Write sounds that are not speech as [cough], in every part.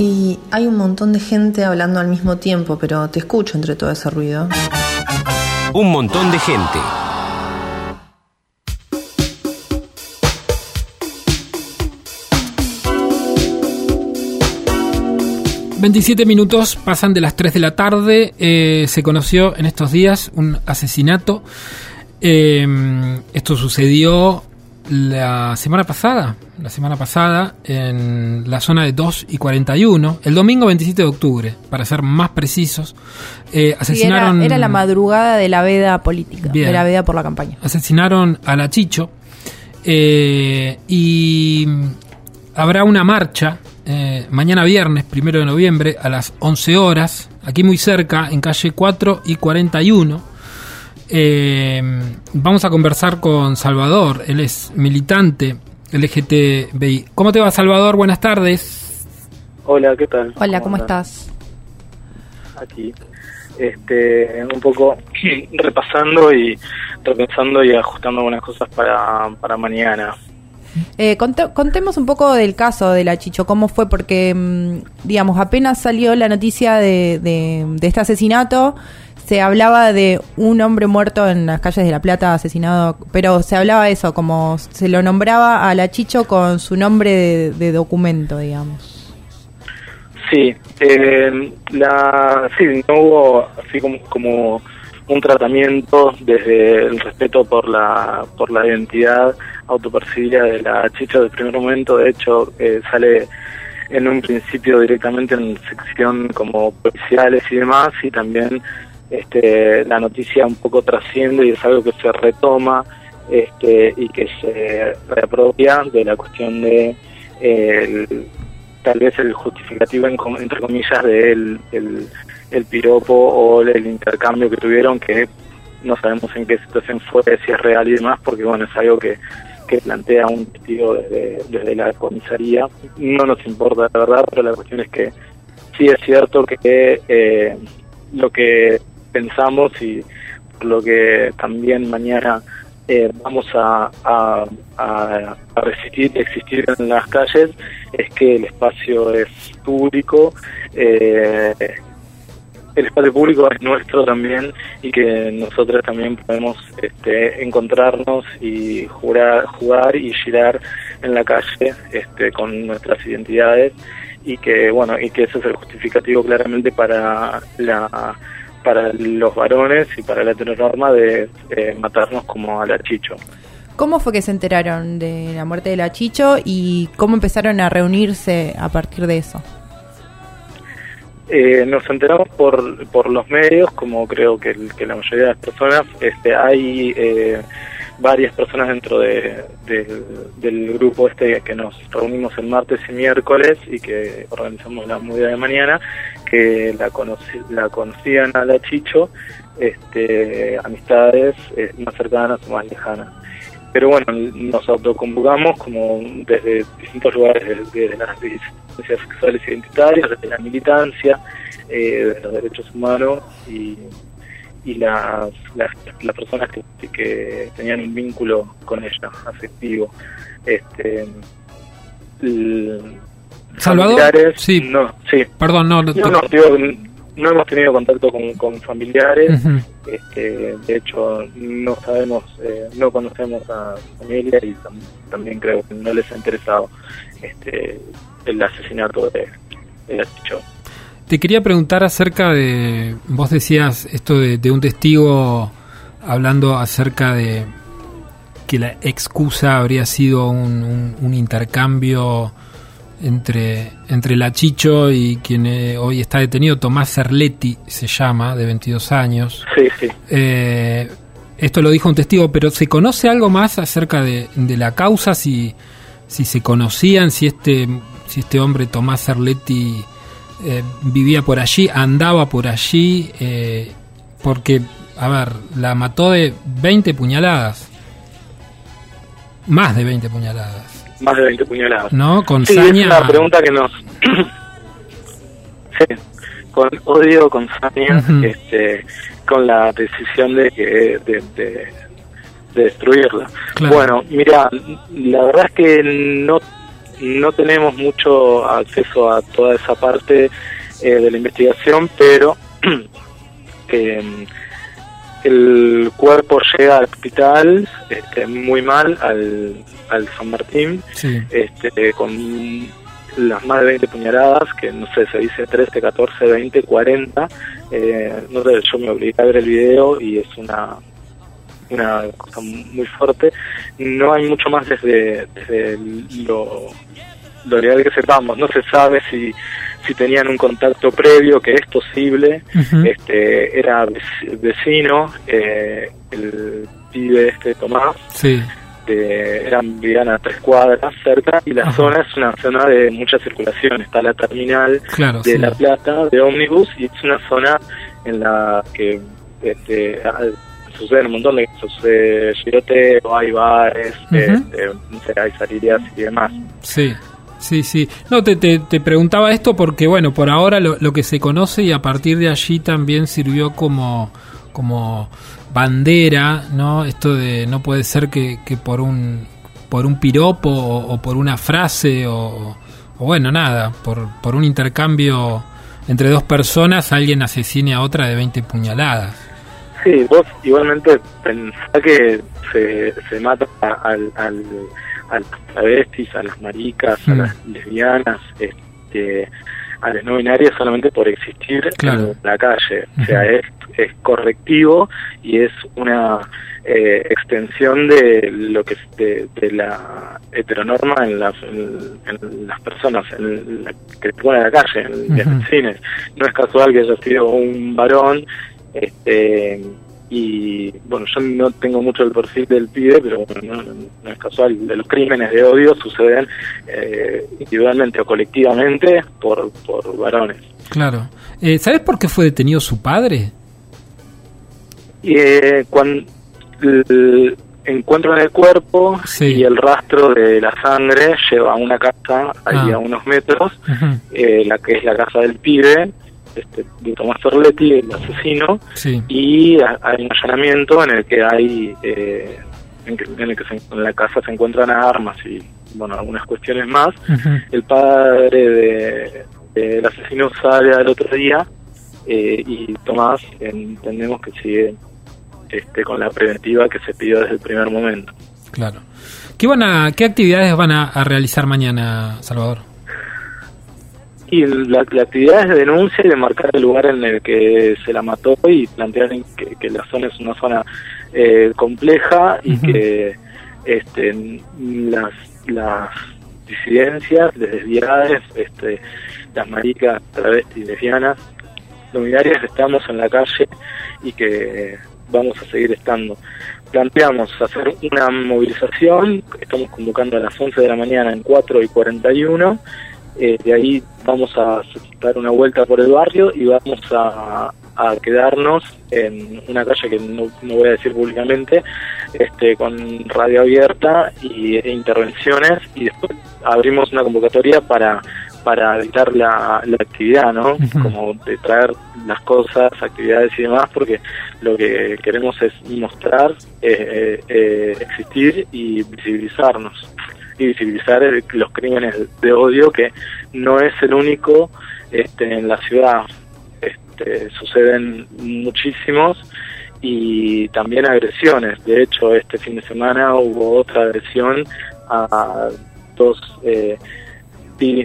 Y hay un montón de gente hablando al mismo tiempo, pero te escucho entre todo ese ruido. Un montón de gente. ...27 minutos pasan de las 3 de la tarde... Eh, ...se conoció en estos días un asesinato... Eh, ...esto sucedió la semana pasada... ...la semana pasada en la zona de 2 y 41... ...el domingo 27 de octubre... ...para ser más precisos... Eh, asesinaron... Era, era, la madrugada de la veda política... Bien. ...de la veda por la campaña... Asesinaron a la Chicho... Eh, y habrá una marcha eh, mañana viernes, primero de noviembre, a las 11 horas, aquí muy cerca, en calle 4 y 41. Eh, vamos a conversar con Salvador, él es militante LGTBI. ¿Cómo te va, Salvador? Buenas tardes. Hola, ¿qué tal? Hola, ¿cómo estás? Aquí, este, un poco [clears throat] repasando y repensando y ajustando algunas cosas para, para mañana. Eh, conte- contemos un poco del caso de la Chicho, cómo fue, porque, mm, digamos, apenas salió la noticia de, de- de este asesinato, se hablaba de un hombre muerto en las calles de La Plata, asesinado, pero se hablaba eso, como se lo nombraba a la Chicho con su nombre de, documento, digamos. Sí, eh, la, sí, no hubo así como, como un tratamiento desde el respeto por la, por la identidad autopercibida de la chicha del primer momento. De hecho, eh, sale en un principio directamente en sección como policiales y demás, y también este, la noticia un poco trasciende y es algo que se retoma este, y que se reapropia de la cuestión de el- tal vez el justificativo en entre comillas de el, el piropo o el intercambio que tuvieron que no sabemos en qué situación fue, si es real y demás, porque bueno, es algo que, que plantea un testigo desde, desde la comisaría. No nos importa la verdad, pero la cuestión es que sí es cierto que eh, lo que pensamos y por lo que también mañana eh, vamos a, a, a, a resistir, existir en las calles, es que el espacio es público, eh, el espacio público es nuestro también y que nosotros también podemos este, encontrarnos y jurar, jugar y girar en la calle este, con nuestras identidades y que bueno y que ese es el justificativo claramente para la para los varones y para la heteronorma de eh, matarnos como a la chicho. ¿Cómo fue que se enteraron de la muerte de la Chicho y cómo empezaron a reunirse a partir de eso? Eh, nos enteramos por, por los medios, como creo que, que la mayoría de las personas, este, hay eh, varias personas dentro de, del- grupo este que nos reunimos el martes y miércoles y que organizamos la movida de mañana, que la, conoci- la conocían a la Chicho, este, amistades eh, más cercanas o más lejanas. Pero bueno, nos autoconvocamos como desde distintos lugares, desde las disidencias sexuales identitarias, desde la militancia, eh, de los derechos humanos y, y las, las, las personas que, que tenían un vínculo con ella, afectivo. Este, Salvador, sí. no, sí. Perdón, no, no, No, digo, no hemos tenido contacto con, con familiares, este, de hecho no sabemos, eh, no conocemos a familia y tam- también creo que no les ha interesado este, el asesinato de, de la. Te quería preguntar acerca de, vos decías esto de, de un testigo hablando acerca de que la excusa habría sido un, un- un intercambio entre, entre la Chicho y quien eh, hoy está detenido, Tomás Cerletti se llama, de 22 años. Sí, sí. Eh, esto lo dijo un testigo, pero ¿se conoce algo más acerca de, de la causa? Si, si se conocían, si este, si este hombre, Tomás Cerletti, eh, vivía por allí, andaba por allí, eh, porque, a ver, la mató de 20 puñaladas. Más de 20 puñaladas. Más de 20 puñaladas. ¿No? Con Sí, saña. es una pregunta que nos... [coughs] sí, con odio, con saña, este, con la decisión de, de, de, de destruirla. Claro. Bueno, mira, la verdad es que no no tenemos mucho acceso a toda esa parte eh, de la investigación, pero eh, [clears throat] el cuerpo llega al hospital este, muy mal, al, al San Martín, Sí. este, con las más de 20 puñaladas, que no sé, se dice 13, 14, 20, 40. Eh, no sé, yo me obligué a ver el video y es una una cosa muy fuerte. No hay mucho más desde, desde lo, lo legal que sepamos. No se sabe si, si tenían un contacto previo, que es posible. Este Era vec- vecino, eh, el pibe este Tomás, Sí, de, eran vivían a tres cuadras cerca y la Ajá. zona es una zona de mucha circulación. Está la terminal claro. de sí. La Plata, de ómnibus, y es una zona en la que este, suceden un montón de cosas. Sucede giroteo, hay bares, este, sé, hay salidas y demás. Sí, sí, sí. No, te, te, te preguntaba esto porque, bueno, por ahora lo, lo que se conoce y a partir de allí también sirvió como, como bandera, ¿no? Esto de no puede ser que, que por un por un piropo o, o por una frase o, o bueno, nada, por, por un intercambio entre dos personas alguien asesine a otra de 20 puñaladas. Sí, vos igualmente pensá que se, se mata al, al, a las travestis, a las maricas, Mm. a las lesbianas, este, a las no binarias solamente por existir Claro. en la calle. O sea, es, es correctivo y es una eh, extensión de lo que es de, de la heteronorma en las, en, en las personas en la, que se pone a la calle, en, en Ujú. los cines. No es casual que haya sido un varón este y bueno yo no tengo mucho el perfil del pibe pero bueno, no, no es casual los crímenes de odio suceden eh, individualmente o colectivamente por, por varones Claro. Eh, ¿Sabes por qué fue detenido su padre? y eh, cuando el encuentro en el cuerpo Sí. y el rastro de la sangre lleva a una casa ahí Ah. a unos metros eh, la que es la casa del pibe este, de Tomás Ferletti el asesino Sí. y ha- hay un allanamiento en el que hay eh, en, que, en el que se- en la casa se encuentran armas y bueno algunas cuestiones más el padre de- del asesino sale al otro día eh, y Tomás entendemos que sigue este con la preventiva que se pidió desde el primer momento Claro. ¿Qué, van a, qué actividades van a, a realizar mañana, Salvador? Y la, la actividad es de denuncia y de marcar el lugar en el que se la mató y plantear que, que la zona es una zona eh, compleja y que este, las, las disidencias, las desviadas, este, las maricas, travestis, lesbianas, luminarias estamos en la calle y que vamos a seguir estando. Planteamos hacer una movilización, estamos convocando a las 11 de la mañana en 4 y 41, eh, de ahí vamos a dar una vuelta por el barrio y vamos a, a quedarnos en una calle que no, no voy a decir públicamente, este, con radio abierta y e intervenciones y después abrimos una convocatoria para para editar la, la actividad, ¿no? Como de traer las cosas, actividades y demás, porque lo que queremos es mostrar, eh, eh, existir y visibilizarnos. Y visibilizar el- los crímenes de odio, que no es el único este, en la ciudad. Este, suceden muchísimos y también agresiones. De hecho, este fin de semana hubo otra agresión a dos eh,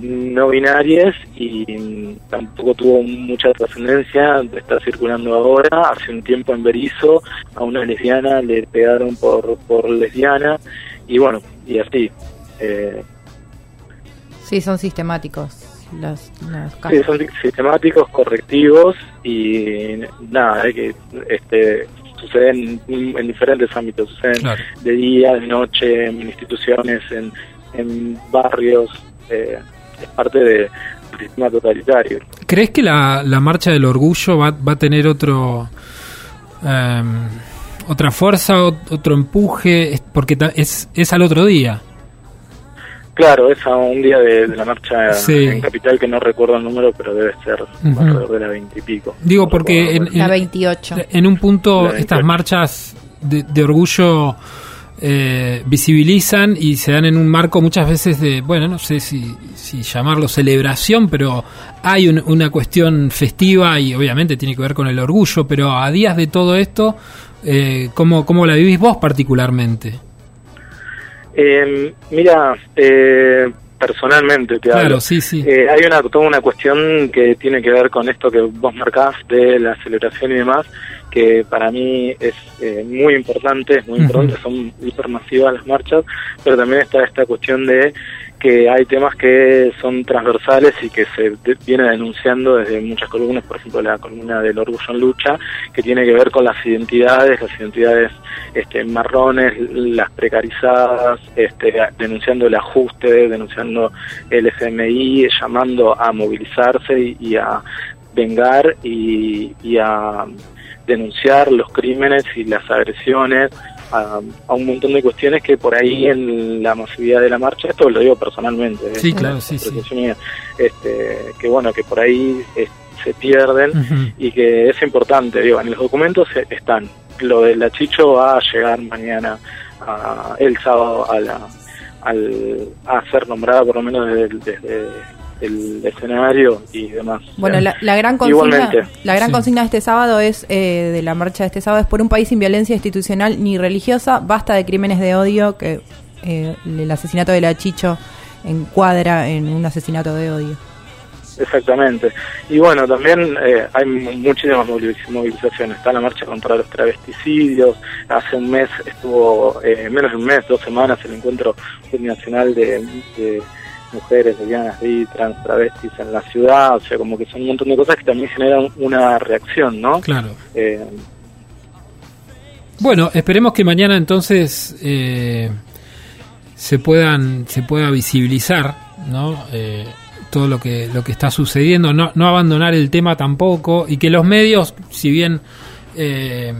no binarias y tampoco tuvo mucha trascendencia. Está circulando ahora. Hace un tiempo en Berizo a una lesbiana le pegaron por, por lesbiana y bueno, y así. Eh, Sí, son sistemáticos los, los Sí, son sistemáticos, correctivos y nada, es que este, suceden en diferentes ámbitos, suceden Claro. de día, de noche, en instituciones, en, en barrios, eh, es parte de- del sistema totalitario. ¿Crees que la, la marcha del orgullo va, va a tener otro em, otra fuerza, otro empuje? Porque es, es al otro día. Claro, es a un día de, de la marcha Sí. en Capital que no recuerdo el número, pero debe ser alrededor de la veintipico. Digo, porque en- La 28. En un punto, estas 28. marchas de, de orgullo eh, visibilizan y se dan en un marco muchas veces de, bueno, no sé si, si llamarlo celebración, pero hay un- una cuestión festiva y obviamente tiene que ver con el orgullo, pero a días de todo esto, eh, ¿cómo, ¿cómo la vivís vos particularmente? Eh, mira, eh, personalmente te Claro, hablo. sí, sí. Eh, hay una, toda una cuestión que tiene que ver con esto que vos marcás de la celebración y demás, que para mí es eh, muy importante, es muy importante, son hipermasivas las marchas, pero también está esta cuestión de que hay temas que son transversales y que se viene denunciando desde muchas columnas, por ejemplo la columna del orgullo en lucha, que tiene que ver con las identidades, las identidades este, marrones, las precarizadas, este, denunciando el ajuste, denunciando el FMI, llamando a movilizarse y, a vengar y a denunciar los crímenes y las agresiones, a, a un montón de cuestiones que por ahí en la masividad de la marcha, esto lo digo personalmente, Sí, es claro, sí, sí. este, que bueno, que por ahí eh, se pierden y que es importante, digo, en los documentos eh, están. Lo de la Chicho va a llegar mañana, a, el sábado, a, la, al, a ser nombrada por lo menos desde el escenario y demás. Bueno, la, la gran consigna, Igualmente. la gran Sí. consigna de este sábado es eh, de la marcha de este sábado es por un país sin violencia institucional ni religiosa, basta de crímenes de odio que eh, el asesinato de la Chicho encuadra en un asesinato de odio. Exactamente. Y bueno, también eh, hay mu- muchísimas moviliz- movilizaciones. Está la marcha contra los travesticidios. Hace un mes estuvo, eh, menos de un mes, dos semanas, el encuentro nacional de, de mujeres, lesbianas, bi, trans, travestis en la ciudad. O sea, como que son un montón de cosas que también generan una reacción, ¿no? Claro. Eh, Bueno, esperemos que mañana entonces eh, se puedan se pueda visibilizar, ¿no? Eh, todo lo que lo que está sucediendo, no, no abandonar el tema tampoco y que los medios, si bien eh,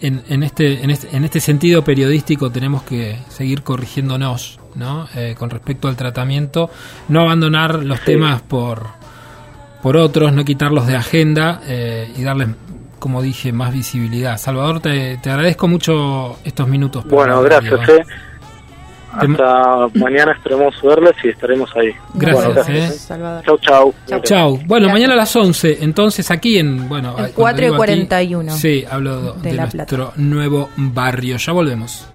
en, en este en este en este sentido periodístico tenemos que seguir corrigiéndonos, ¿no? Eh, con respecto al tratamiento, no abandonar los temas por por otros, no quitarlos de agenda eh, y darles, como dije, más visibilidad. Salvador, te, te agradezco mucho estos minutos. bueno, gracias, eh. Hasta mañana esperemos verles y estaremos ahí. Gracias, Bueno, eh. Salvador. Chau, chau. Chau. Chau. Bueno, Gracias. mañana a las 11, entonces aquí en... Bueno, digo 4 y aquí, 41. Sí, hablo de, nuestro nuevo barrio. Ya volvemos.